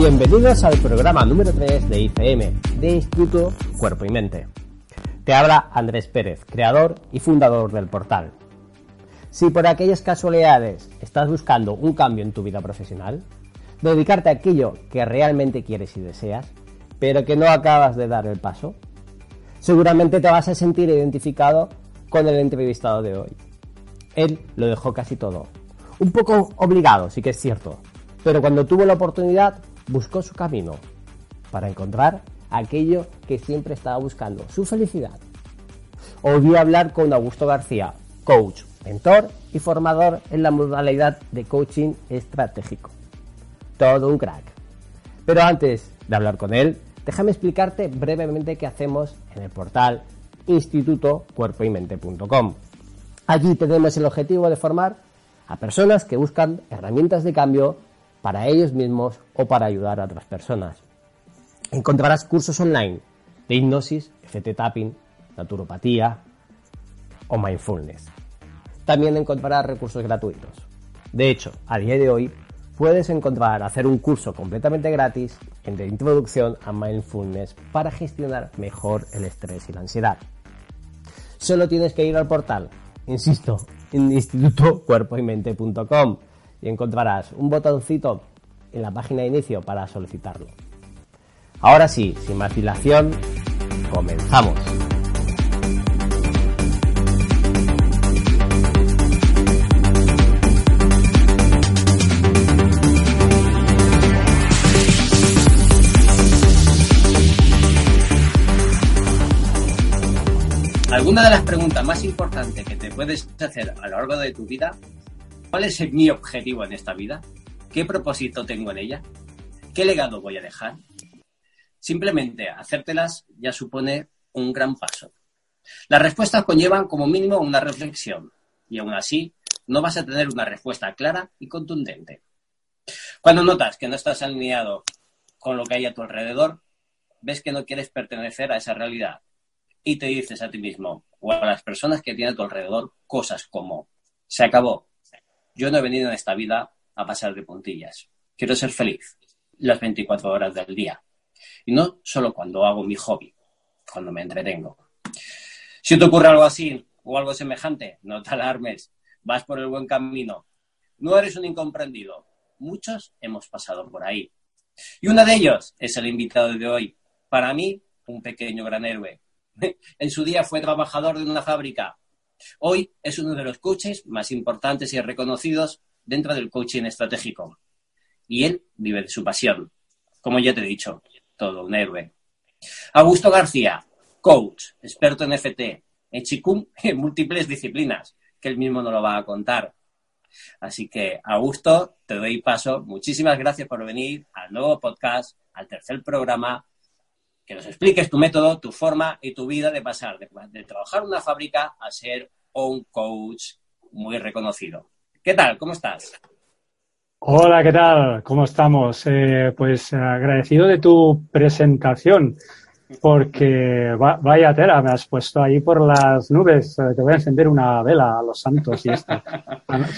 Bienvenidos al programa número 3 de ICM, de Instituto Cuerpo y Mente. Te habla Andrés Pérez, creador y fundador del portal. Si por aquellas casualidades estás buscando un cambio en tu vida profesional, dedicarte a aquello que realmente quieres y deseas, pero que no acabas de dar el paso, seguramente te vas a sentir identificado con el entrevistado de hoy. Él lo dejó casi todo. Un poco obligado, sí que es cierto, pero cuando tuvo la oportunidad buscó su camino para encontrar aquello que siempre estaba buscando, su felicidad. A hablar con Augusto García, coach, mentor y formador en la modalidad de coaching estratégico. Todo un crack. Pero antes de hablar con él, déjame explicarte brevemente qué hacemos en el portal institutocuerpoymente.com. Allí tenemos el objetivo de formar a personas que buscan herramientas de cambio para ellos mismos o para ayudar a otras personas. Encontrarás cursos online de hipnosis, FT tapping, naturopatía o mindfulness. También encontrarás recursos gratuitos. De hecho, a día de hoy puedes encontrar hacer un curso completamente gratis en de introducción a mindfulness para gestionar mejor el estrés y la ansiedad. Solo tienes que ir al portal, insisto, en institutocuerpoymente.com y encontrarás un botoncito en la página de inicio para solicitarlo. Ahora sí, sin más dilación, comenzamos. Alguna de las preguntas más importantes que te puedes hacer a lo largo de tu vida ¿Cuál es mi objetivo en esta vida? ¿Qué propósito tengo en ella? ¿Qué legado voy a dejar? Simplemente hacértelas ya supone un gran paso. Las respuestas conllevan como mínimo una reflexión y aún así no vas a tener una respuesta clara y contundente. Cuando notas que no estás alineado con lo que hay a tu alrededor, ves que no quieres pertenecer a esa realidad y te dices a ti mismo o a las personas que tienen a tu alrededor cosas como se acabó, yo no he venido en esta vida a pasar de puntillas. Quiero ser feliz las 24 horas del día. Y no solo cuando hago mi hobby, cuando me entretengo. Si te ocurre algo así o algo semejante, no te alarmes. Vas por el buen camino. No eres un incomprendido. Muchos hemos pasado por ahí. Y uno de ellos es el invitado de hoy. Para mí, un pequeño gran héroe. En su día fue trabajador de una fábrica, Hoy es uno de los coaches más importantes y reconocidos dentro del coaching estratégico. Y él vive de su pasión. Como ya te he dicho, todo un héroe. Augusto García, coach, experto en FT, en Chikung en múltiples disciplinas, que él mismo no lo va a contar. Así que, Augusto, te doy paso. Muchísimas gracias por venir al nuevo podcast, al tercer programa que nos expliques tu método, tu forma y tu vida de pasar de, trabajar una fábrica a ser un coach muy reconocido. ¿Qué tal? ¿Cómo estás? Hola, ¿qué tal? ¿Cómo estamos? Eh, pues agradecido de tu presentación, porque vaya tela, me has puesto ahí por las nubes. Eh, te voy a encender una vela a los santos y esto.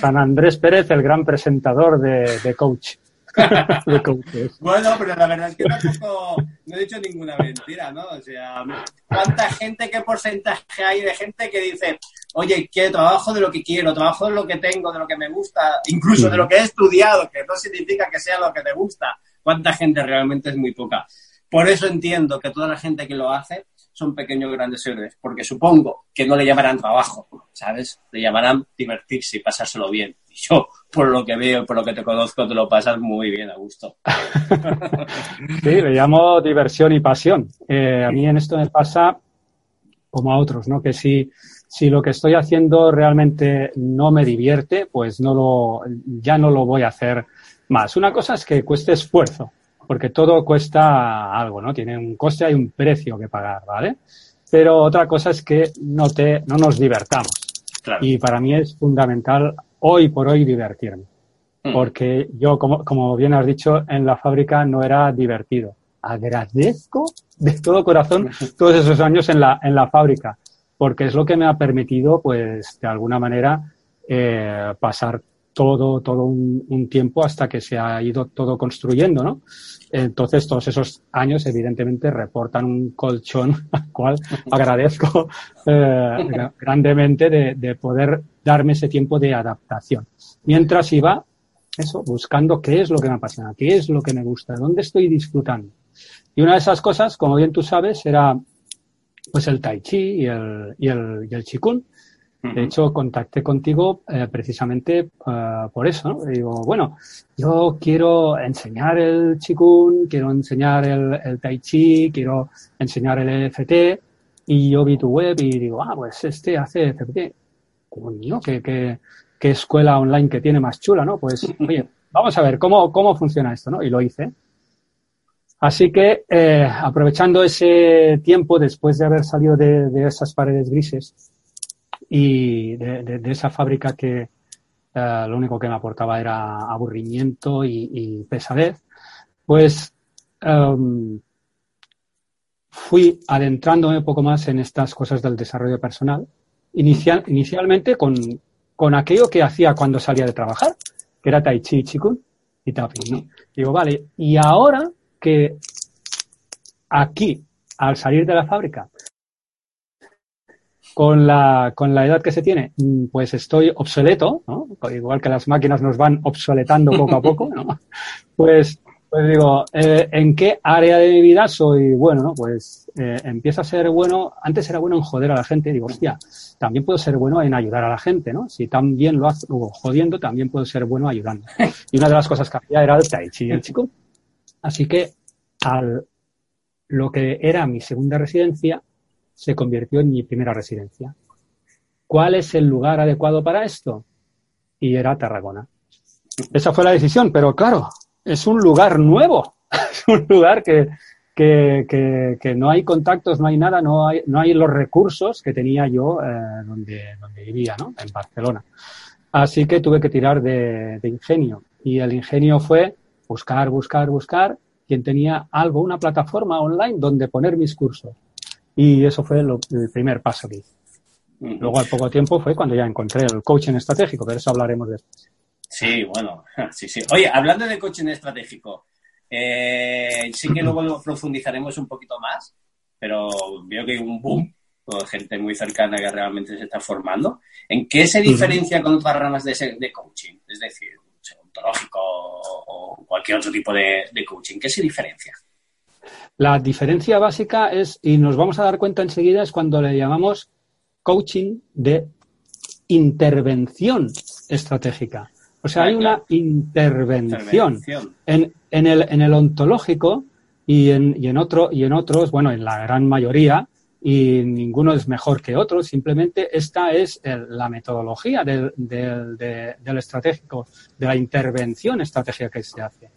San Andrés Pérez, el gran presentador de coach. bueno, pero la verdad es que tampoco no he dicho ninguna mentira, ¿no? O sea, ¿cuánta gente, qué porcentaje hay de gente que dice, oye, que trabajo de lo que quiero, trabajo de lo que tengo, de lo que me gusta, incluso de lo que he estudiado, que no significa que sea lo que te gusta? ¿Cuánta gente realmente es muy poca? Por eso entiendo que toda la gente que lo hace son pequeños grandes héroes, porque supongo que no le llamarán trabajo, ¿sabes? Le llamarán divertirse y pasárselo bien. Y yo, por lo que veo, por lo que te conozco, te lo pasas muy bien, a gusto. sí, le llamo diversión y pasión. Eh, a mí en esto me pasa como a otros, ¿no? Que si, si lo que estoy haciendo realmente no me divierte, pues no lo, ya no lo voy a hacer más. Una cosa es que cueste esfuerzo, porque todo cuesta algo, ¿no? Tiene un coste, hay un precio que pagar, ¿vale? Pero otra cosa es que no te, no nos divertamos. Y para mí es fundamental hoy por hoy divertirme. Mm. Porque yo, como, como bien has dicho, en la fábrica no era divertido. Agradezco de todo corazón todos esos años en la, en la fábrica, porque es lo que me ha permitido, pues, de alguna manera, eh, pasar todo, todo un, tiempo hasta que se ha ido todo construyendo, ¿no? Entonces, todos esos años, evidentemente, reportan un colchón al cual agradezco eh, grandemente de, de, poder darme ese tiempo de adaptación. Mientras iba, eso, buscando qué es lo que me apasiona, qué es lo que me gusta, dónde estoy disfrutando. Y una de esas cosas, como bien tú sabes, era pues el tai chi y el, y el, y el chikun. De hecho, contacté contigo eh, precisamente uh, por eso. ¿no? Digo, bueno, yo quiero enseñar el Qigong, quiero enseñar el, el, Tai Chi, quiero enseñar el EFT. Y yo vi tu web y digo, ah, pues este hace EFT. Coño, qué, qué, qué escuela online que tiene más chula, ¿no? Pues, oye, vamos a ver cómo, cómo funciona esto, ¿no? Y lo hice. Así que, eh, aprovechando ese tiempo después de haber salido de, de esas paredes grises, y de, esa fábrica que eh, lo único que me aportaba era aburrimiento y, pesadez, pues em, fui adentrándome un poco más en estas cosas del desarrollo personal, inicial, inicialmente con, con aquello que hacía cuando salía de trabajar, que era Tai Chi, Chikun y Tapping. ¿no? Digo, vale, y ahora que aquí, al salir de la fábrica, con la, con la edad que se tiene, mm, pues estoy obsoleto, ¿no? igual que las máquinas nos van obsoletando poco a poco, ¿no? pues, pues digo, eh, ¿en qué área de mi vida soy bueno? ¿no? Pues eh, empiezo a ser bueno, antes era bueno en joder a la gente, digo, hostia, también puedo ser bueno en ayudar a la gente, ¿no? Si también lo hago jodiendo, también puedo ser bueno ayudando. Y una de las cosas que hacía era el tai chi, el chico. Así que al, lo que era mi segunda residencia, se convirtió en mi primera residencia. ¿Cuál es el lugar adecuado para esto? Y era Tarragona. Esa fue la decisión, pero claro, es un lugar nuevo, es un lugar que, que, que, no hay contactos, no hay nada, no hay, no hay los recursos que tenía yo eh, donde, donde vivía, ¿no? En Barcelona. Así que tuve que tirar de, de ingenio. Y el ingenio fue buscar, buscar, buscar quien tenía algo, una plataforma online donde poner mis cursos. Y eso fue el primer paso que hice. Luego, al poco tiempo, fue cuando ya encontré el coaching estratégico, pero eso hablaremos después. Sí, bueno, sí, sí. Oye, hablando de coaching estratégico, eh, sí que luego profundizaremos un poquito más, pero veo que hay un boom con gente muy cercana que realmente se está formando. ¿En qué se diferencia con otras ramas de, de coaching? Es decir, ontológico o cualquier otro tipo de, de coaching. ¿Qué se diferencia? La diferencia básica es, y nos vamos a dar cuenta enseguida, es cuando le llamamos coaching de intervención estratégica. O sea, hay una intervención, En, en, el, en el ontológico y en, y en, otro, y en otros, bueno, en la gran mayoría, y ninguno es mejor que otro, simplemente esta es la metodología del, del, del, estratégico, de la intervención estratégica que se hace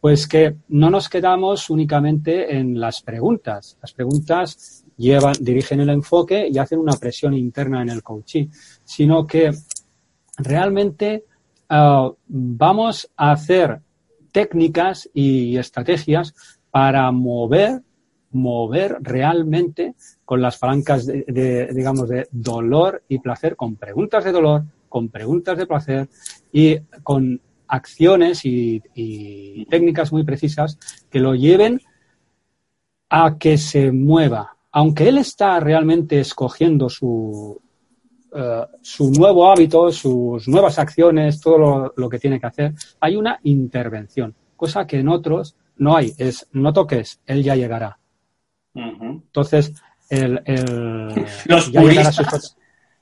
pues que no nos quedamos únicamente en las preguntas. Las preguntas llevan, dirigen el enfoque y hacen una presión interna en el coaching, sino que realmente uh, vamos a hacer técnicas y estrategias para mover mover realmente con las palancas de, de, digamos de dolor y placer con preguntas de dolor con preguntas de placer y con acciones y, técnicas muy precisas que lo lleven a que se mueva. Aunque él está realmente escogiendo su, uh, su nuevo hábito, sus nuevas acciones, todo lo, lo, que tiene que hacer, hay una intervención, cosa que en otros no hay. Es no toques, él ya llegará. Entonces, el, el los puristas,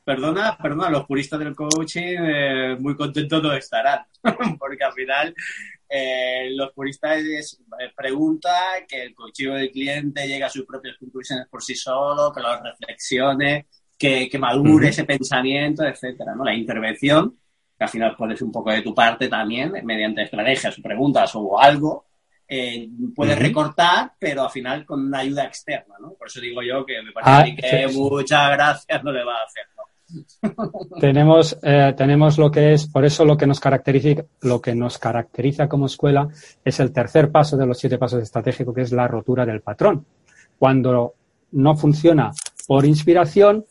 perdona, perdona, los puristas del coaching eh, muy contentos no estarán, porque al final eh, los puristas eh, preguntan que el coaching del cliente llegue a sus propias conclusiones por sí solo, que lo reflexione, que, madure ese pensamiento, etcétera, ¿no? La intervención, que al final pones un poco de tu parte también, mediante estrategias o preguntas o algo, eh, puedes recortar, pero al final con una ayuda externa, ¿no? Por eso digo yo que me parece ah, que muchas gracias no le va a hacer, tenemos, eh, tenemos lo que es, por eso lo que nos caracteriza, lo que nos caracteriza como escuela es el tercer paso de los siete pasos estratégicos, que es la rotura del patrón. Cuando no funciona por inspiración,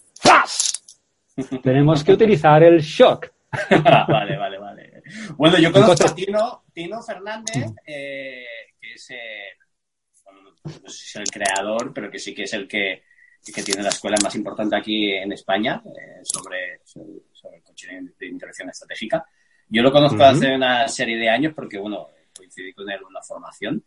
tenemos que utilizar el shock. vale, vale, vale. Bueno, yo conozco a Tino, Tino Fernández, eh, que es, eh, no sé si es el creador, pero que sí que es el que, que tiene la escuela más importante aquí en España eh, sobre, sobre, el coche de interacción estratégica. Yo lo conozco hace una serie de años porque, bueno, coincidí con él en una formación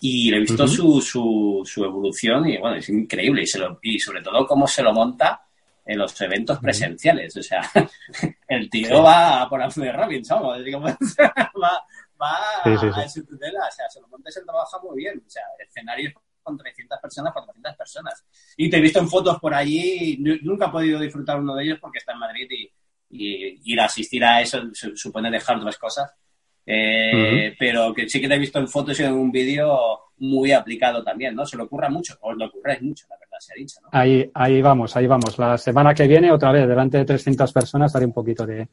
y le he visto su, su, su, evolución y, bueno, es increíble y, se lo, y sobre todo cómo se lo monta en los eventos presenciales. O sea, el tío va por Anthony Robbins, ¿no? va, va a su tutela, o sea, se lo monta y se trabaja muy bien. O sea, escenarios con 300 personas, 400 personas. Y te he visto en fotos por allí, nunca he podido disfrutar uno de ellos porque está en Madrid y, y ir a asistir a eso supone dejar otras cosas. Eh, pero que sí que te he visto en fotos y en un vídeo muy aplicado también, ¿no? Se lo ocurra mucho, o lo ocurre mucho, la verdad, se ha dicho, ¿no? Ahí, ahí vamos, ahí vamos. La semana que viene, otra vez, delante de 300 personas, haré un poquito de,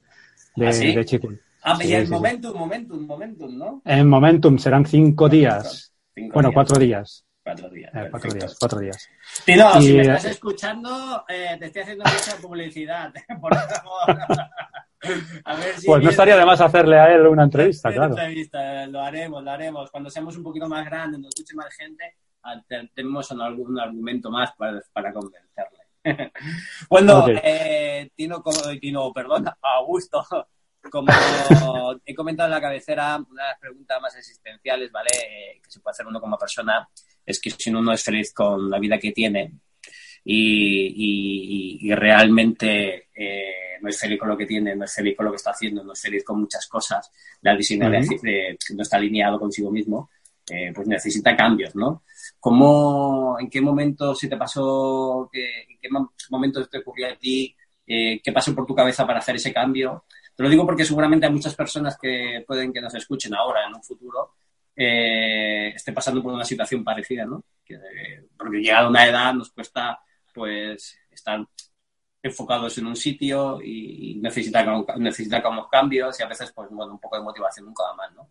de, ¿Ah, Ah, y el momentum, momentum, momentum, ¿no? En momentum serán cinco días. bueno, cuatro días. Cuatro días. Eh, cuatro días, cuatro días. Tino, si me estás escuchando, eh, te estoy haciendo mucha publicidad, por favor. pues no estaría de más hacerle a él una entrevista, claro. lo haremos, lo haremos. Cuando seamos un poquito más grandes, nos escuche más gente, ah, tenemos algún argumento más para, para convencerle. bueno, eh, Tino, Tino, perdón, Augusto, como he comentado en la cabecera, una de las preguntas más existenciales, ¿vale? Eh, que se puede hacer uno como persona es que si uno no es feliz con la vida que tiene y, realmente eh, no es feliz con lo que tiene, no es feliz con lo que está haciendo, no es feliz con muchas cosas, la diseño no está alineado consigo mismo, eh, pues necesita cambios, ¿no? ¿Cómo, ¿En qué momento se te pasó, en qué momento te ocurrió a ti, qué pasó por tu cabeza para hacer ese cambio? Te lo digo porque seguramente hay muchas personas que pueden que nos escuchen ahora, en un futuro, eh, esté pasando por una situación parecida, ¿no? porque llegado a una edad nos cuesta, pues, estar enfocados en un sitio y necesita, necesita como cambios y a veces, pues, bueno, un poco de motivación nunca va mal, ¿no?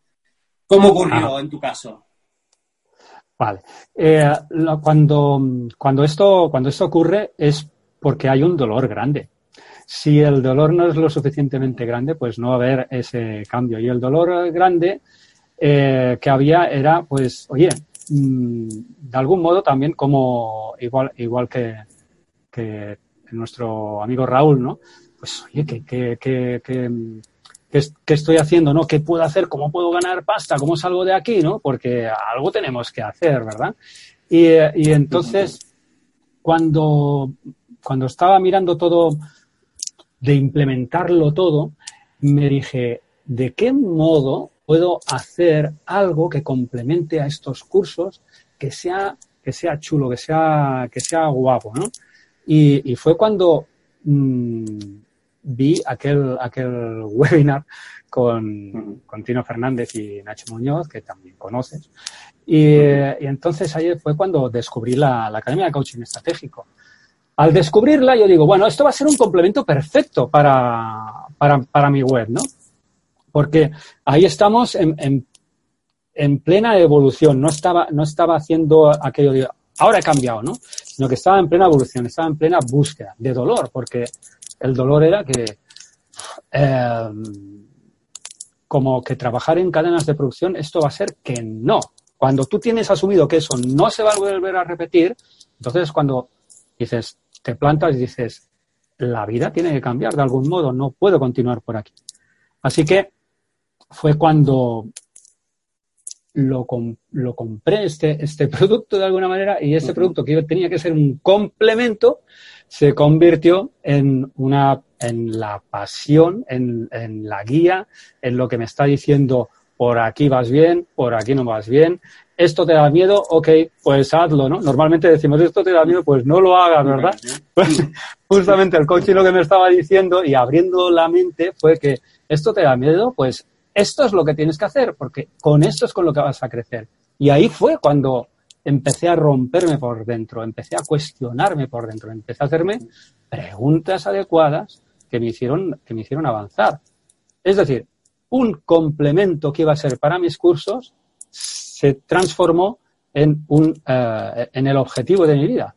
¿Cómo ocurrió ah. en tu caso? Vale. Eh, cuando, cuando, esto, cuando esto ocurre es porque hay un dolor grande. Si el dolor no es lo suficientemente grande, pues no va a haber ese cambio. Y el dolor grande eh, que había era, pues, oye, mm, de algún modo también como igual, igual que, que nuestro amigo Raúl, ¿no? Pues, oye, ¿qué, qué, qué, qué, estoy haciendo, ¿no? ¿Qué puedo hacer? ¿Cómo puedo ganar pasta? ¿Cómo salgo de aquí, no? Porque algo tenemos que hacer, ¿verdad? Y, y entonces, cuando, cuando estaba mirando todo de implementarlo todo, me dije, ¿de qué modo puedo hacer algo que complemente a estos cursos que sea, que sea chulo, que sea, que sea guapo, ¿no? Y, fue cuando mm, vi aquel, aquel webinar con, con, Tino Fernández y Nacho Muñoz, que también conoces. Y, y entonces ahí fue cuando descubrí la, la Academia de Coaching Estratégico. Al descubrirla, yo digo, bueno, esto va a ser un complemento perfecto para, para, mi web, ¿no? Porque ahí estamos en, en, plena evolución, no estaba, no estaba haciendo aquello de, ahora he cambiado, ¿no? Sino que estaba en plena evolución, estaba en plena búsqueda de dolor, porque el dolor era que, eh, como que trabajar en cadenas de producción, esto va a ser que no. Cuando tú tienes asumido que eso no se va a volver a repetir, entonces cuando dices, te plantas y dices, la vida tiene que cambiar de algún modo, no puedo continuar por aquí. Así que fue cuando lo, lo compré, este, este producto de alguna manera, y este producto que tenía que ser un complemento, se convirtió en una, en la pasión, en, en la guía, en lo que me está diciendo por aquí vas bien, por aquí no vas bien, esto te da miedo, ok, pues hazlo, ¿no? Normalmente decimos, esto te da miedo, pues no lo hagas, ¿verdad? Pues justamente el coaching lo que me estaba diciendo y abriendo la mente fue que esto te da miedo, pues esto es lo que tienes que hacer, porque con esto es con lo que vas a crecer. Y ahí fue cuando empecé a romperme por dentro, empecé a cuestionarme por dentro, empecé a hacerme preguntas adecuadas que me hicieron, que me hicieron avanzar. Es decir, un complemento que iba a ser para mis cursos se transformó en, un, uh, en el objetivo de mi vida.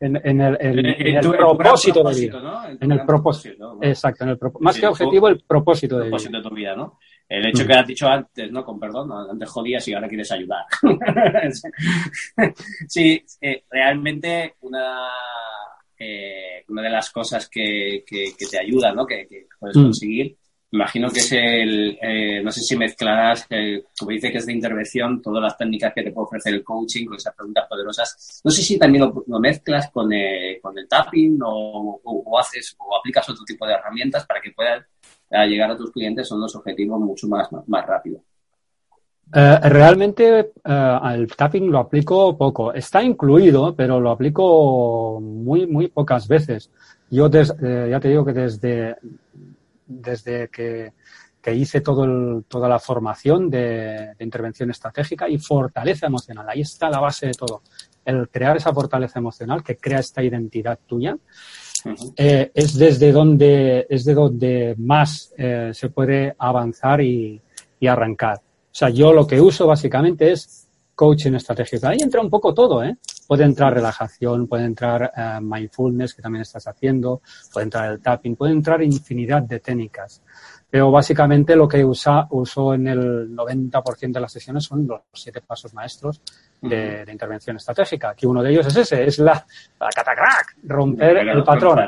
En, en, el, en, en el propósito, de vida. ¿no? En el propósito. ¿no? Exacto, en el propósito. Más que objetivo, el propósito de propósito vida. de tu vida, ¿no? El hecho que has dicho antes, ¿no? Con perdón, antes jodías y ahora quieres ayudar. sí, eh, realmente una, eh, una de las cosas que, que, que te ayuda, ¿no? Que, que puedes mm. conseguir imagino que es el, eh, no sé si mezclarás, eh, como dice que es de intervención, todas las técnicas que te puede ofrecer el coaching con esas preguntas poderosas. No sé si también lo, mezclas con, eh, con el tapping o, o, o, haces o aplicas otro tipo de herramientas para que puedas llegar a tus clientes son los objetivos mucho más, más, rápido. Realmente uh, el tapping lo aplico poco. Está incluido, pero lo aplico muy, muy pocas veces. Yo ya te digo que desde, desde que, que hice todo el, toda la formación de, de, intervención estratégica y fortaleza emocional. Ahí está la base de todo. El crear esa fortaleza emocional que crea esta identidad tuya. Uh -huh. eh, es desde donde es de donde más eh, se puede avanzar y, y, arrancar. O sea, yo lo que uso básicamente es coaching estratégico. Ahí entra un poco todo, ¿eh? Puede entrar relajación, puede entrar uh, mindfulness, que también estás haciendo, puede entrar el tapping, puede entrar infinidad de técnicas. Pero básicamente lo que usa, uso en el 90% de las sesiones son los siete pasos maestros de, de, intervención estratégica, que uno de ellos es ese, es la, la catacrack, romper el, el patrón.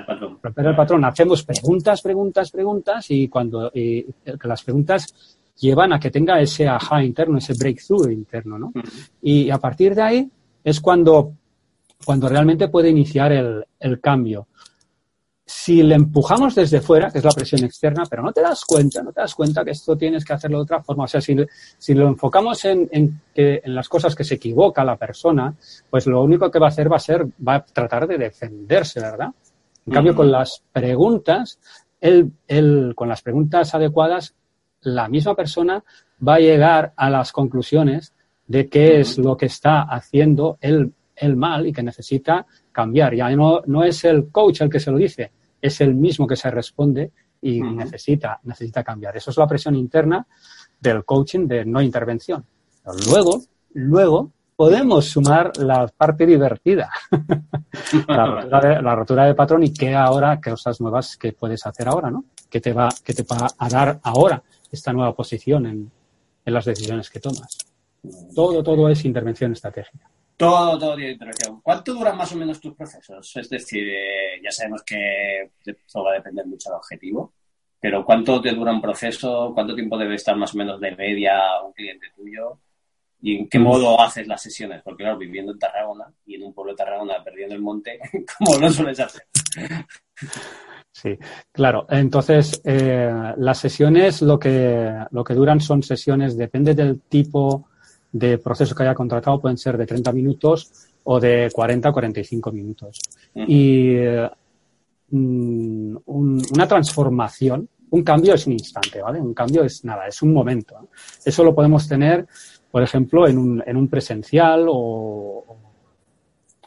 Romper el patrón. Hacemos preguntas, preguntas, preguntas y cuando y, las preguntas llevan a que tenga ese aha interno, ese breakthrough interno, ¿no? Uh -huh. Y a partir de ahí es cuando, cuando realmente puede iniciar el, el cambio. Si le empujamos desde fuera, que es la presión externa, pero no te das cuenta, no te das cuenta que esto tienes que hacerlo de otra forma. O sea, si, si lo enfocamos en, en, que, en las cosas que se equivoca la persona, pues lo único que va a hacer va a ser, va a tratar de defenderse, ¿verdad? En cambio, con las preguntas, él, él, con las preguntas adecuadas, la misma persona va a llegar a las conclusiones de qué es lo que está haciendo el, el, mal y que necesita cambiar. Ya no, no es el coach el que se lo dice, es el mismo que se responde y uh -huh. necesita, necesita cambiar. Eso es la presión interna del coaching de no intervención. Pero luego, luego podemos sumar la parte divertida, la, rotura de, la, rotura de, patrón y qué ahora, qué cosas nuevas que puedes hacer ahora, ¿no? ¿Qué te va, qué te va a dar ahora esta nueva posición en, en las decisiones que tomas? Todo, todo es intervención estratégica. Todo, todo tiene intervención. ¿Cuánto duran más o menos tus procesos? Es decir, eh, ya sabemos que eso va a depender mucho del objetivo, pero ¿cuánto te dura un proceso? ¿Cuánto tiempo debe estar más o menos de media un cliente tuyo? ¿Y en qué modo haces las sesiones? Porque claro, viviendo en Tarragona y en un pueblo de Tarragona perdiendo el monte, ¿cómo lo sueles hacer? Sí, claro. Entonces, eh, las sesiones lo que, lo que duran son sesiones, depende del tipo de proceso que haya contratado, pueden ser de 30 minutos o de 40 a 45 minutos. Uh -huh. Y eh, un, una transformación, un cambio es un instante, ¿vale? Un cambio es nada, es un momento. Eso lo podemos tener, por ejemplo, en un, en un presencial o,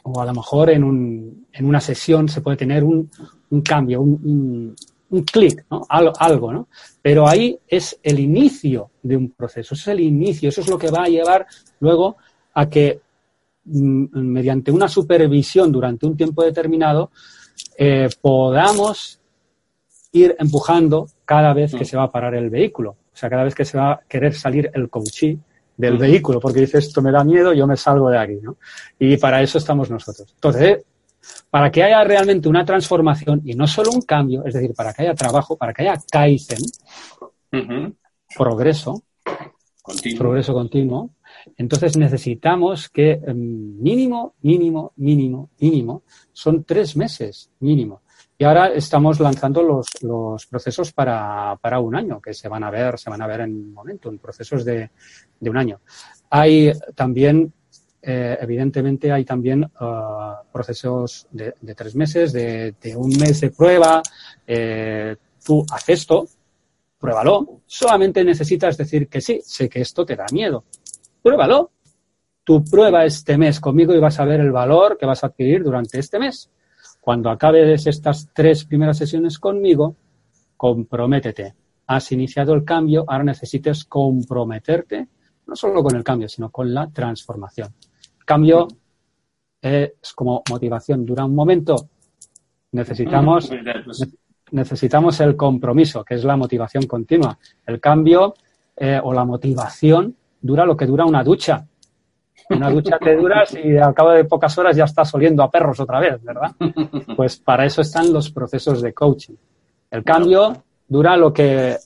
o, a lo mejor en, un, en una sesión se puede tener un, un cambio, un, un, clic, ¿no? Algo, algo, ¿no? Pero ahí es el inicio de un proceso, eso es el inicio, eso es lo que va a llevar luego a que mm, mediante una supervisión durante un tiempo determinado eh, podamos ir empujando cada vez que se va a parar el vehículo, o sea, cada vez que se va a querer salir el coachí del vehículo, porque dice esto me da miedo, yo me salgo de aquí, ¿no? Y para eso estamos nosotros. Entonces, para que haya realmente una transformación y no solo un cambio, es decir, para que haya trabajo, para que haya Kaizen, uh -huh. progreso, progreso continuo. Entonces necesitamos que em, mínimo, mínimo, mínimo, mínimo, son tres meses mínimo. Y ahora estamos lanzando los, los procesos para, para, un año, que se van a ver, se van a ver en un momento, en procesos de, de un año. Hay también, eh, evidentemente, hay también uh, procesos de, tres meses, de, un mes de prueba. Eh, tú haces esto, pruébalo. Solamente necesitas decir que sí, sé que esto te da miedo. Pruébalo. Tú prueba este mes conmigo y vas a ver el valor que vas a adquirir durante este mes. Cuando acabes estas tres primeras sesiones conmigo, comprométete. Has iniciado el cambio, ahora necesitas comprometerte, no solo con el cambio, sino con la transformación. Cambio es como motivación, dura un momento. Necesitamos, necesitamos el compromiso, que es la motivación continua. El cambio eh, o la motivación dura lo que dura una ducha. Una ducha te duras y al cabo de pocas horas ya estás oliendo a perros otra vez, ¿verdad? Pues para eso están los procesos de coaching. El cambio dura lo que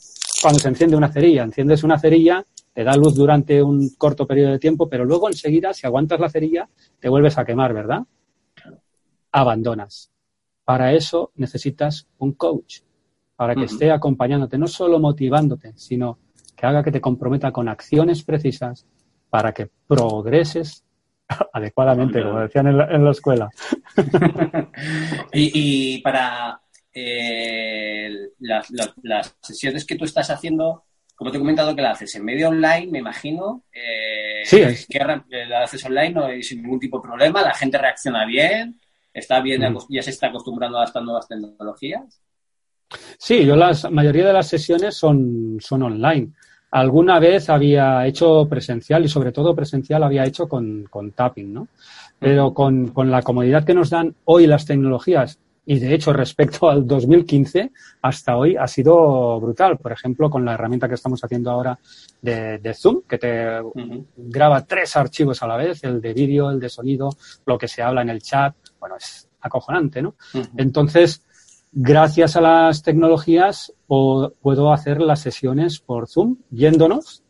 cuando se enciende una cerilla. Enciendes una cerilla, te da luz durante un corto periodo de tiempo, pero luego enseguida, si aguantas la cerilla, te vuelves a quemar, ¿verdad? Abandonas. Para eso necesitas un coach, para que esté acompañándote, no solo motivándote, sino que haga que te comprometa con acciones precisas para que progreses adecuadamente, como decían en la, escuela. y, para eh, las, sesiones que tú estás haciendo, como te he comentado que la haces en medio online, me imagino. Eh, sí, que la haces online no hay sin ningún tipo de problema, la gente reacciona bien, está bien, ya se está acostumbrando a estas nuevas tecnologías. Sí, yo la mayoría de las sesiones son, son online. Alguna vez había hecho presencial y sobre todo presencial había hecho con, con tapping, ¿no? Pero con, con, la comodidad que nos dan hoy las tecnologías y de hecho respecto al 2015 hasta hoy ha sido brutal. Por ejemplo, con la herramienta que estamos haciendo ahora de, de Zoom, que te graba tres archivos a la vez, el de vídeo, el de sonido, lo que se habla en el chat. Bueno, es acojonante, ¿no? Entonces, gracias a las tecnologías puedo hacer las sesiones por Zoom, yéndonos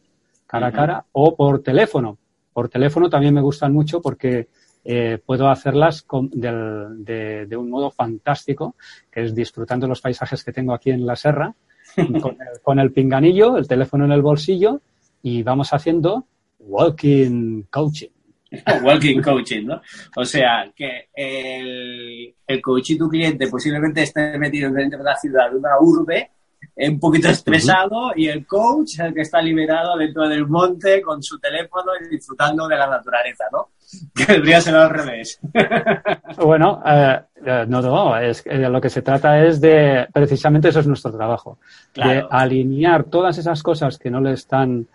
cara a cara, o por teléfono. Por teléfono también me gustan mucho porque eh, puedo hacerlas de, un modo fantástico, que es disfrutando los paisajes que tengo aquí en la serra, con el, con el pinganillo, el teléfono en el bolsillo, y vamos haciendo walking coaching. Walking coaching, ¿no? O sea, que el, el coach y tu cliente posiblemente esté metido dentro de la ciudad, de una urbe, un poquito estresado, y el coach el que está liberado dentro del monte con su teléfono y disfrutando de la naturaleza, ¿no? Debería ser al revés. Bueno, eh, eh, no, no, es, lo que se trata es de, precisamente eso es nuestro trabajo, de alinear todas esas cosas que no le están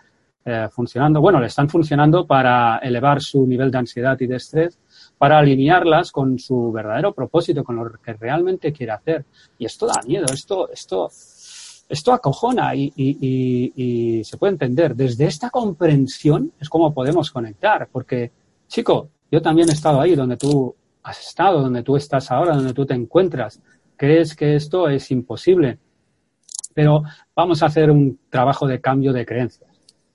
eh, funcionando, bueno, le están funcionando para elevar su nivel de ansiedad y de estrés, para alinearlas con su verdadero propósito, con lo que realmente quiere hacer. Y esto da miedo, esto, esto, esto acojona y, y, y, se puede entender. Desde esta comprensión es como podemos conectar, porque, chico, yo también he estado ahí donde tú has estado, donde tú estás ahora, donde tú te encuentras. Crees que esto es imposible, pero vamos a hacer un trabajo de cambio de creencias.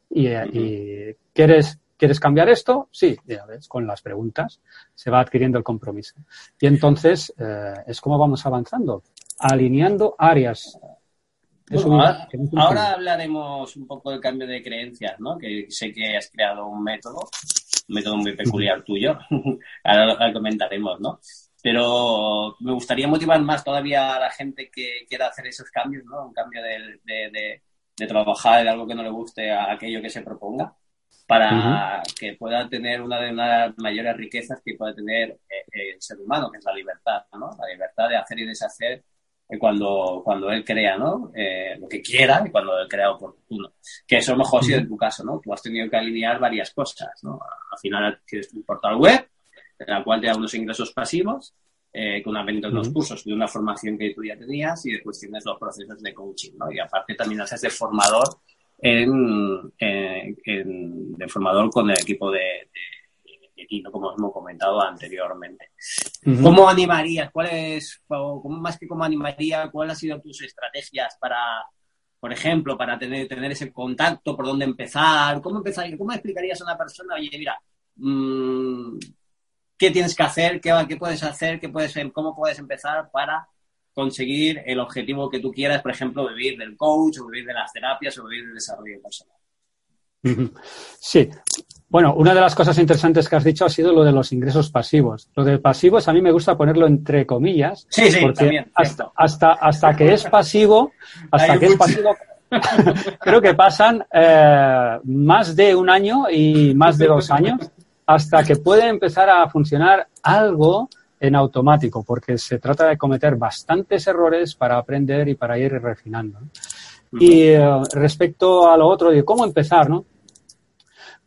Y, ¿quieres, ¿quieres cambiar esto? Sí, ya ves, con las preguntas se va adquiriendo el compromiso. Y entonces eh, es como vamos avanzando, alineando áreas. Ahora, hablaremos un poco del cambio de creencias, ¿no? Que sé que has creado un método, un método muy peculiar tuyo. ahora lo comentaremos, ¿no? Pero me gustaría motivar más todavía a la gente que quiera hacer esos cambios, ¿no? Un cambio de de trabajar en algo que no le guste a aquello que se proponga, para que pueda tener una de las mayores riquezas que puede tener eh, el ser humano, que es la libertad, ¿no? La libertad de hacer y deshacer cuando, cuando él crea, ¿no? Eh, lo que quiera y cuando él crea oportuno. Que eso mejor ha sido en tu caso, ¿no? Tú has tenido que alinear varias cosas, ¿no? Al final tienes un portal web, en la cual te da unos ingresos pasivos, eh, con una venta de unos cursos de una formación que tú ya tenías y después tienes los procesos de coaching, ¿no? Y aparte también haces de formador en, de formador con el equipo de, de, como hemos comentado anteriormente. ¿Cómo animarías? ¿Cuál es, más que cómo animaría, cuáles han sido tus estrategias para, por ejemplo, para tener, tener ese contacto, por dónde empezar? ¿Cómo, empezar, cómo explicarías a una persona, oye, mira, mmm, ¿qué tienes que hacer? ¿Qué, ¿Qué, puedes hacer? ¿Qué puedes, ¿Cómo puedes empezar para conseguir el objetivo que tú quieras, por ejemplo, vivir del coach o vivir de las terapias o vivir del desarrollo personal? Sí. Bueno, una de las cosas interesantes que has dicho ha sido lo de los ingresos pasivos. Lo de pasivos a mí me gusta ponerlo entre comillas. Sí, sí, porque también, hasta, hasta, hasta, que es pasivo, hasta que es pasivo, creo que pasan eh, más de un año y más de dos años hasta que puede empezar a funcionar algo en automático, porque se trata de cometer bastantes errores para aprender y para ir refinando. Y eh, respecto a lo otro de cómo empezar, ¿no?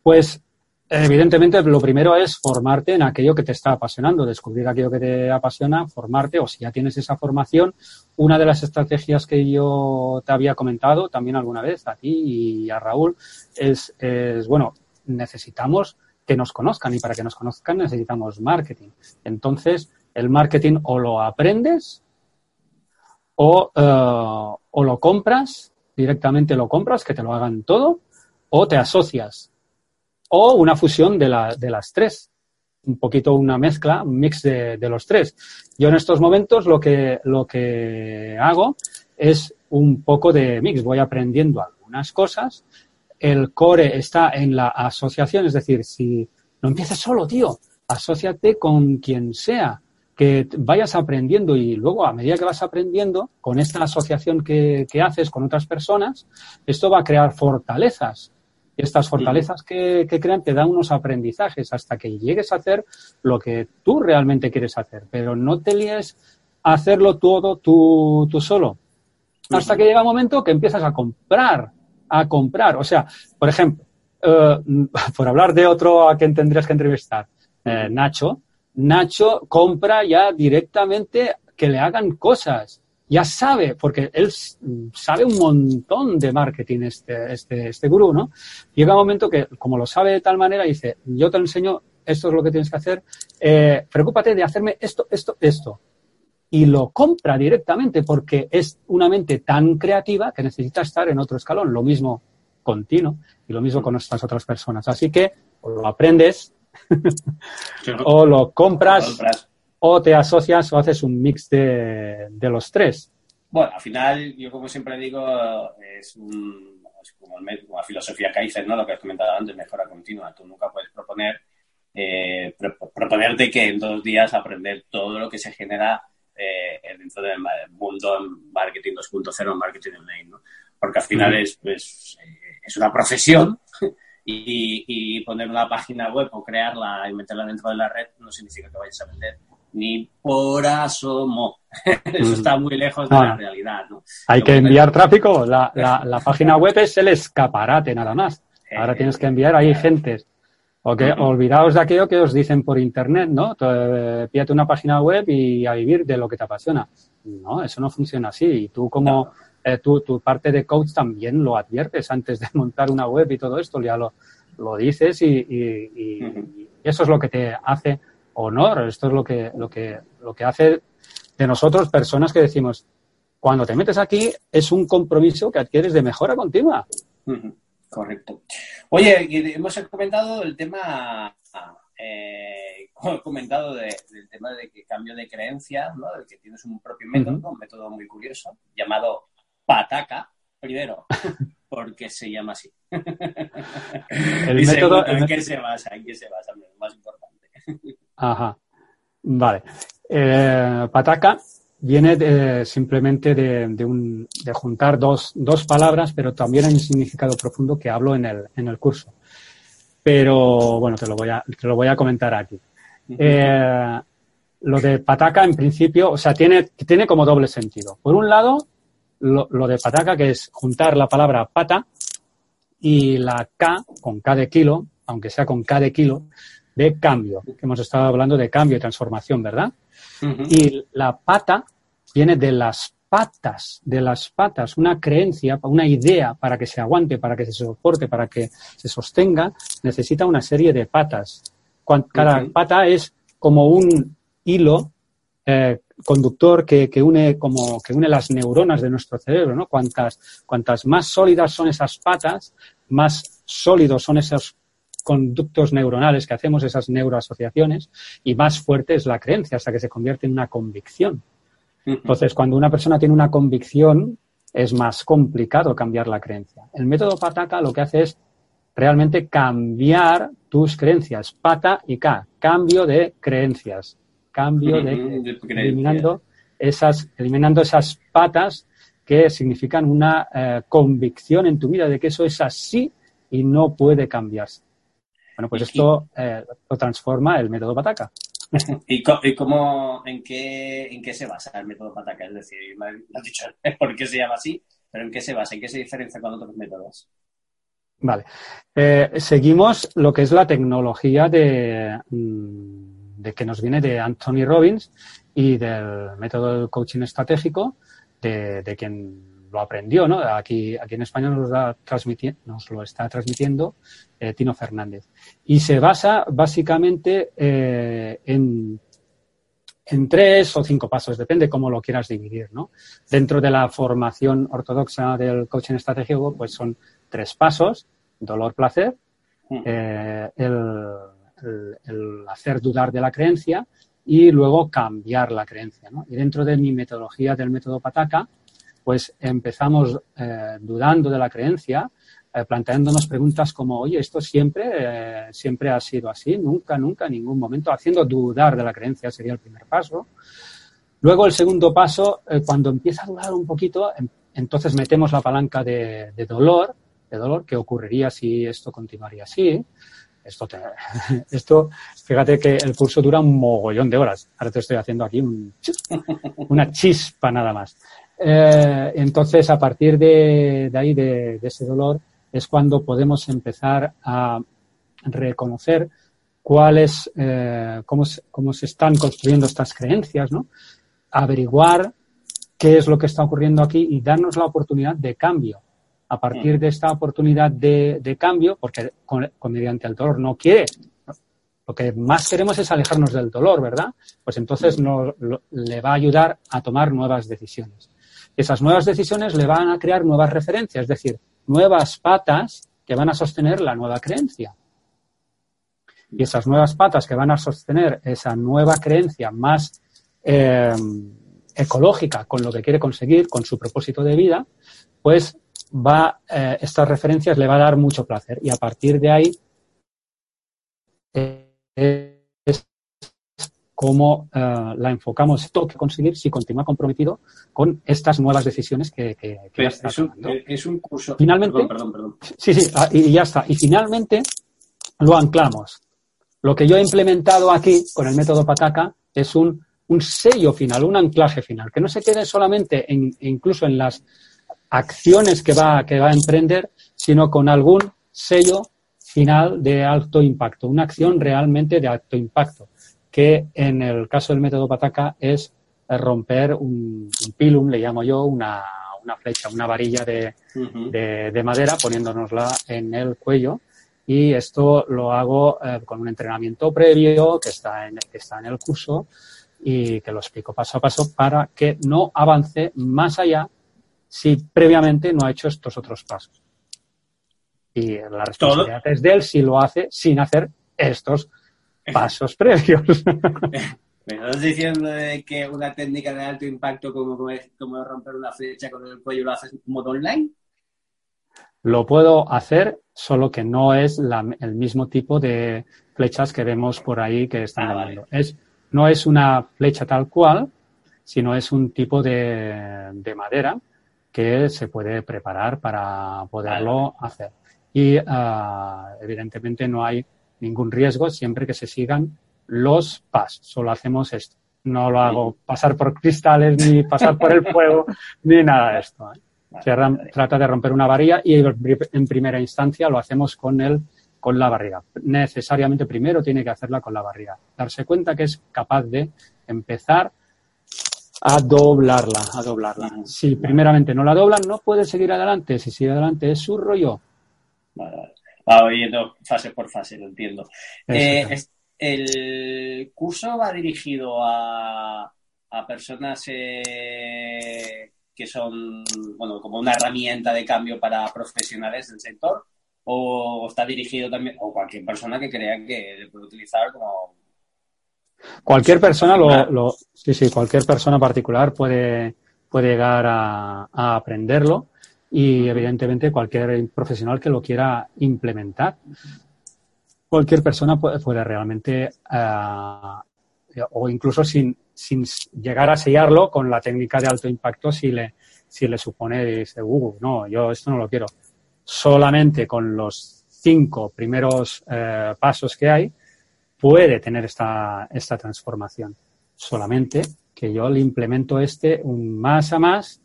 Pues evidentemente lo primero es formarte en aquello que te está apasionando, descubrir aquello que te apasiona, formarte o si ya tienes esa formación, una de las estrategias que yo te había comentado también alguna vez a ti y a Raúl es, es bueno, necesitamos que nos conozcan y para que nos conozcan necesitamos marketing. Entonces, el marketing o lo aprendes o, uh, o lo compras, directamente lo compras, que te lo hagan todo, o te asocias o una fusión de, la, de las tres. Un poquito una mezcla, un mix de, los tres. Yo en estos momentos lo que, lo que hago es un poco de mix. Voy aprendiendo algunas cosas. El core está en la asociación, es decir, si no empieces solo, tío, asóciate con quien sea, que vayas aprendiendo y luego a medida que vas aprendiendo, con esta asociación que, que haces con otras personas, esto va a crear fortalezas y estas fortalezas que, que, crean te dan unos aprendizajes hasta que llegues a hacer lo que tú realmente quieres hacer. Pero no te líes a hacerlo todo tú, tú solo. Hasta que llega un momento que empiezas a comprar, a comprar. O sea, por ejemplo, eh, por hablar de otro a quien tendrías que entrevistar, eh, Nacho, Nacho compra ya directamente que le hagan cosas ya sabe, porque él sabe un montón de marketing, este, este, este gurú, ¿no? Llega un momento que, como lo sabe de tal manera, dice, yo te enseño, esto es lo que tienes que hacer, eh, preocúpate de hacerme esto, esto, esto. Y lo compra directamente porque es una mente tan creativa que necesita estar en otro escalón. Lo mismo continuo y lo mismo con estas otras personas. Así que lo aprendes o lo compras o te asocias o haces un mix de, de los tres? Bueno, al final, yo como siempre digo, es, un, como, el, como, la filosofía Kaizen, ¿no? Lo que has comentado antes, mejora continua. Tú nunca puedes proponer, eh, proponerte que en dos días aprender todo lo que se genera eh, dentro del mundo marketing 2.0, marketing online, ¿no? Porque al final es, es, es, una profesión y, y, poner una página web o crearla y meterla dentro de la red no significa que vayas a vender ni por asomo. Eso está muy lejos de ah. la realidad. ¿no? Hay que enviar tráfico. La, la, la, página web es el escaparate nada más. Ahora eh, tienes que enviar ahí gentes. Okay, uh -huh. olvidaos de aquello que os dicen por internet, ¿no? Eh, pídate una página web y a vivir de lo que te apasiona. No, eso no funciona así. Y tú como no. Eh, tú, tu parte de coach también lo adviertes antes de montar una web y todo esto, ya lo, lo dices y, y, y, uh -huh. y eso es lo que te hace honor. Esto es lo que, lo que, lo que hace de nosotros personas que decimos, cuando te metes aquí es un compromiso que adquieres de mejora continua. Uh -huh. Correcto. Oye, hemos comentado el tema, eh, comentado de, del tema de que cambio de creencias, ¿no? De que tienes un propio método, uh -huh. un método muy curioso, llamado Pataca, primero, porque se llama así. El y método, segundo, ¿en qué se basa? ¿En qué se basa? Más importante. Ajá. Vale. Eh, pataca viene de, simplemente de, de, un, de juntar dos, dos, palabras, pero también hay un significado profundo que hablo en el, en el curso. Pero bueno, te lo voy a, te lo voy a comentar aquí. Eh, lo de pataca, en principio, o sea, tiene, tiene como doble sentido. Por un lado, lo, lo de pataca, que es juntar la palabra pata y la K, con K de kilo, aunque sea con K de kilo, de cambio, que hemos estado hablando de cambio y transformación, ¿verdad? Uh -huh. Y la pata viene de las patas, de las patas, una creencia, una idea para que se aguante, para que se soporte, para que se sostenga, necesita una serie de patas. Cada uh -huh. pata es como un hilo eh, conductor que, une como que une las neuronas de nuestro cerebro, ¿no? Cuantas, cuantas más sólidas son esas patas, más sólidos son esos conductos neuronales que hacemos, esas neuroasociaciones, y más fuerte es la creencia hasta que se convierte en una convicción. Entonces, cuando una persona tiene una convicción, es más complicado cambiar la creencia. El método Pataka lo que hace es realmente cambiar tus creencias. Pata y K, cambio de creencias. Cambio de, eliminando esas, eliminando esas patas que significan una eh, convicción en tu vida de que eso es así y no puede cambiarse. Bueno, pues esto eh, lo transforma el método Pataka. ¿Y, cómo, en qué, en qué se basa el método Pataka? Es decir, me has dicho por qué se llama así, pero ¿en qué se basa? ¿En qué se diferencia con otros métodos? Vale. Eh, seguimos lo que es la tecnología de, mm, de, que nos viene de Anthony Robbins y del método del coaching estratégico de, de quien lo aprendió, ¿no? Aquí, aquí en España nos lo, nos lo está transmitiendo eh, Tino Fernández. Y se basa básicamente eh, en, en tres o cinco pasos, depende cómo lo quieras dividir, ¿no? Dentro de la formación ortodoxa del coaching estratégico, pues son tres pasos, dolor, placer, mm. eh, el, hacer dudar de la creencia y luego cambiar la creencia. Y dentro de mi metodología del método Pataka, pues empezamos eh, dudando de la creencia, eh, planteándonos preguntas como, oye, esto siempre, siempre ha sido así, nunca, nunca, en ningún momento, haciendo dudar de la creencia sería el primer paso. Luego el segundo paso, cuando empieza a dudar un poquito, em, entonces metemos la palanca de dolor de dolor, qué ocurriría si esto continuaría así. Esto, esto, fíjate que el curso dura un mogollón de horas. Ahora te estoy haciendo aquí una chispa nada más. Eh, entonces, a partir de, ahí, de, ese dolor, es cuando podemos empezar a reconocer cuáles, eh, cómo, cómo, se están construyendo estas creencias, ¿no? Averiguar qué es lo que está ocurriendo aquí y darnos la oportunidad de cambio a partir de esta oportunidad de, cambio, porque con, mediante el dolor no quiere, lo que más queremos es alejarnos del dolor, ¿verdad? Pues entonces no, le va a ayudar a tomar nuevas decisiones. Esas nuevas decisiones le van a crear nuevas referencias, es decir, nuevas patas que van a sostener la nueva creencia. Y esas nuevas patas que van a sostener esa nueva creencia más eh, ecológica con lo que quiere conseguir, con su propósito de vida, pues va, eh, estas referencias le va a dar mucho placer y a partir de ahí eh, es cómo eh, la enfocamos esto que conseguir si continúa comprometido con estas nuevas decisiones que, que, es, un, es, un, curso. Finalmente, perdón, perdón, sí, sí, ah, y, ya está. Y finalmente lo anclamos. Lo que yo he implementado aquí con el método Pataka es un, un sello final, un anclaje final, que no se quede solamente en, incluso en las acciones que va, que va a emprender, sino con algún sello final de alto impacto, una acción realmente de alto impacto, que en el caso del método Pataka es romper un, pilum, le llamo yo, una, una flecha, una varilla de, de, madera, poniéndonosla en el cuello. Y esto lo hago eh, con un entrenamiento previo que está, en, que está en el curso y que lo explico paso a paso para que no avance más allá si previamente no ha hecho estos otros pasos. Y la responsabilidad es de él si lo hace sin hacer estos pasos previos. ¿Me estás diciendo que una técnica de alto impacto como, como romper una flecha con el cuello lo haces modo online? Lo puedo hacer, solo que no es el mismo tipo de flechas que vemos por ahí que están ah, Es, no es una flecha tal cual, sino es un tipo de, de madera que se puede preparar para poderlo hacer. Y ah, evidentemente no hay ningún riesgo siempre que se sigan los pasos. Solo hacemos esto. No lo hago pasar por cristales, ni pasar por el fuego, ni nada de esto. ¿eh? Se trata de romper una varilla y en primera instancia lo hacemos con el con la barriga. Necesariamente primero tiene que hacerla con la barriga. Darse cuenta que es capaz de empezar a doblarla, a doblarla. Si primeramente no la doblan, no puede seguir adelante. Si sigue adelante es su rollo. Vale, Va oyendo fase por fase, lo entiendo. Eh, ¿El curso va dirigido a, a personas eh, que son, bueno, como una herramienta de cambio para profesionales del sector? ¿O está dirigido también, o cualquier persona que crea que le puede utilizar como... Cualquier persona lo, lo, sí, sí, cualquier persona particular puede, puede llegar a, a aprenderlo y evidentemente cualquier profesional que lo quiera implementar. Cualquier persona puede, puede realmente, uh, o incluso sin, sin llegar a sellarlo con la técnica de alto impacto si le, si le supone, dice, uh, no, yo esto no lo quiero. Solamente con los cinco primeros eh, pasos que hay puede tener esta, esta transformación. Solamente que yo le implemento este un más a más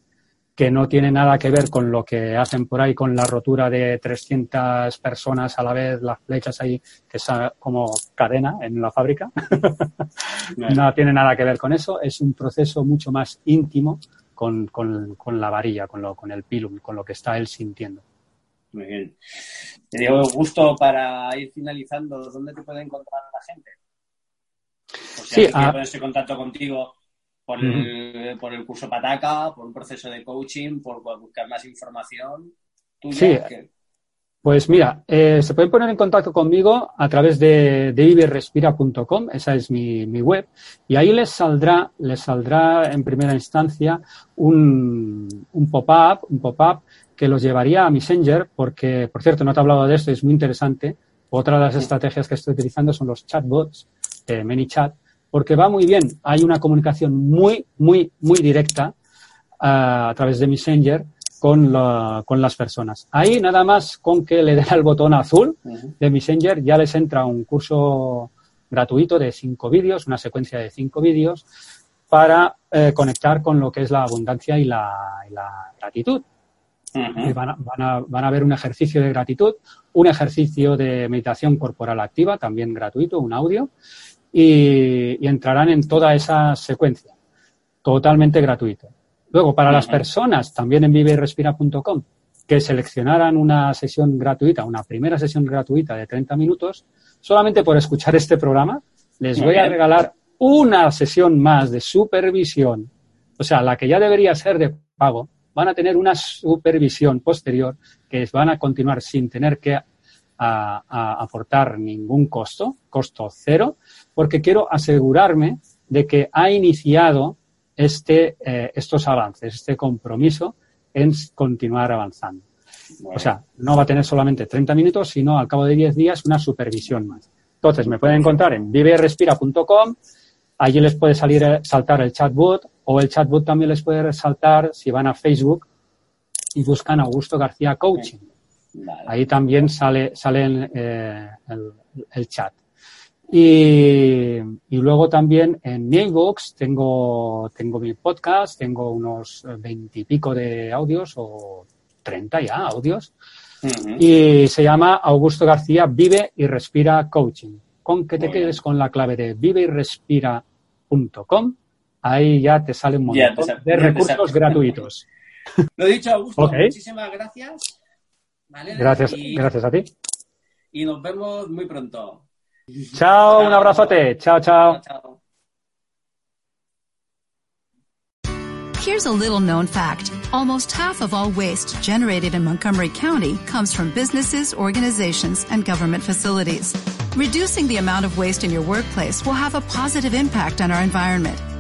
que no tiene nada que ver con lo que hacen por ahí con la rotura de 300 personas a la vez, las flechas ahí, que es como cadena en la fábrica. no tiene nada que ver con eso. Es un proceso mucho más íntimo con, con, con la varilla, con, lo, con el pilum, con lo que está él sintiendo. Muy bien. Te digo, gusto para ir finalizando, ¿dónde te puede encontrar la gente? O sea, sí, a... ponerse en contacto contigo por, uh -huh. el, por el curso Pataca, por un proceso de coaching, por, por buscar más información. ¿Tú sí, que... pues mira, eh, se pueden poner en contacto conmigo a través de, de iberrespira.com, esa es mi, mi, web, y ahí les saldrá, les saldrá en primera instancia un, un pop-up, un pop-up que los llevaría a Messenger, porque, por cierto, no te he hablado de esto, es muy interesante. Otra de las sí. estrategias que estoy utilizando son los chatbots de ManyChat, porque va muy bien. Hay una comunicación muy, muy, muy directa uh, a través de Messenger con, la, con, las personas. Ahí nada más con que le den al botón azul uh -huh. de Messenger ya les entra un curso gratuito de cinco vídeos, una secuencia de cinco vídeos para eh, conectar con lo que es la abundancia y la, y la gratitud. Uh -huh. van, a, van, a, van, a, ver un ejercicio de gratitud, un ejercicio de meditación corporal activa, también gratuito, un audio, y, y entrarán en toda esa secuencia, totalmente gratuito. Luego, para uh -huh. las personas, también en viverespira.com, que seleccionaran una sesión gratuita, una primera sesión gratuita de 30 minutos, solamente por escuchar este programa, les voy a regalar una sesión más de supervisión, o sea, la que ya debería ser de pago, van a tener una supervisión posterior que van a continuar sin tener que aportar ningún costo, costo cero, porque quiero asegurarme de que ha iniciado este, eh, estos avances, este compromiso en continuar avanzando. O sea, no va a tener solamente 30 minutos, sino al cabo de 10 días una supervisión más. Entonces, me pueden encontrar en viverespira.com, allí les puede salir, eh, saltar el chatbot, o el chatbot también les puede resaltar si van a Facebook y buscan Augusto García Coaching. Vale. Ahí también sale, sale eh, el, el, chat. Y, y, luego también en Mailbox tengo, tengo mi podcast, tengo unos veintipico de audios o treinta ya audios. Uh -huh. Y se llama Augusto García Vive y Respira Coaching. Con que te Muy quedes bien. con la clave de vive y respira.com, ahí ya te sale un montón de recursos gratuitos. Lo dicho, Augusto, okay. muchísimas gracias. ¿Vale? Gracias, y, gracias a ti. Y nos vemos muy pronto. Chao, chao. un abrazote. Chao, chao. chao. Here's a little known fact. Almost half of all waste generated in Montgomery County comes from businesses, organizations, and government facilities. Reducing the amount of waste in your workplace will have a positive impact on our environment.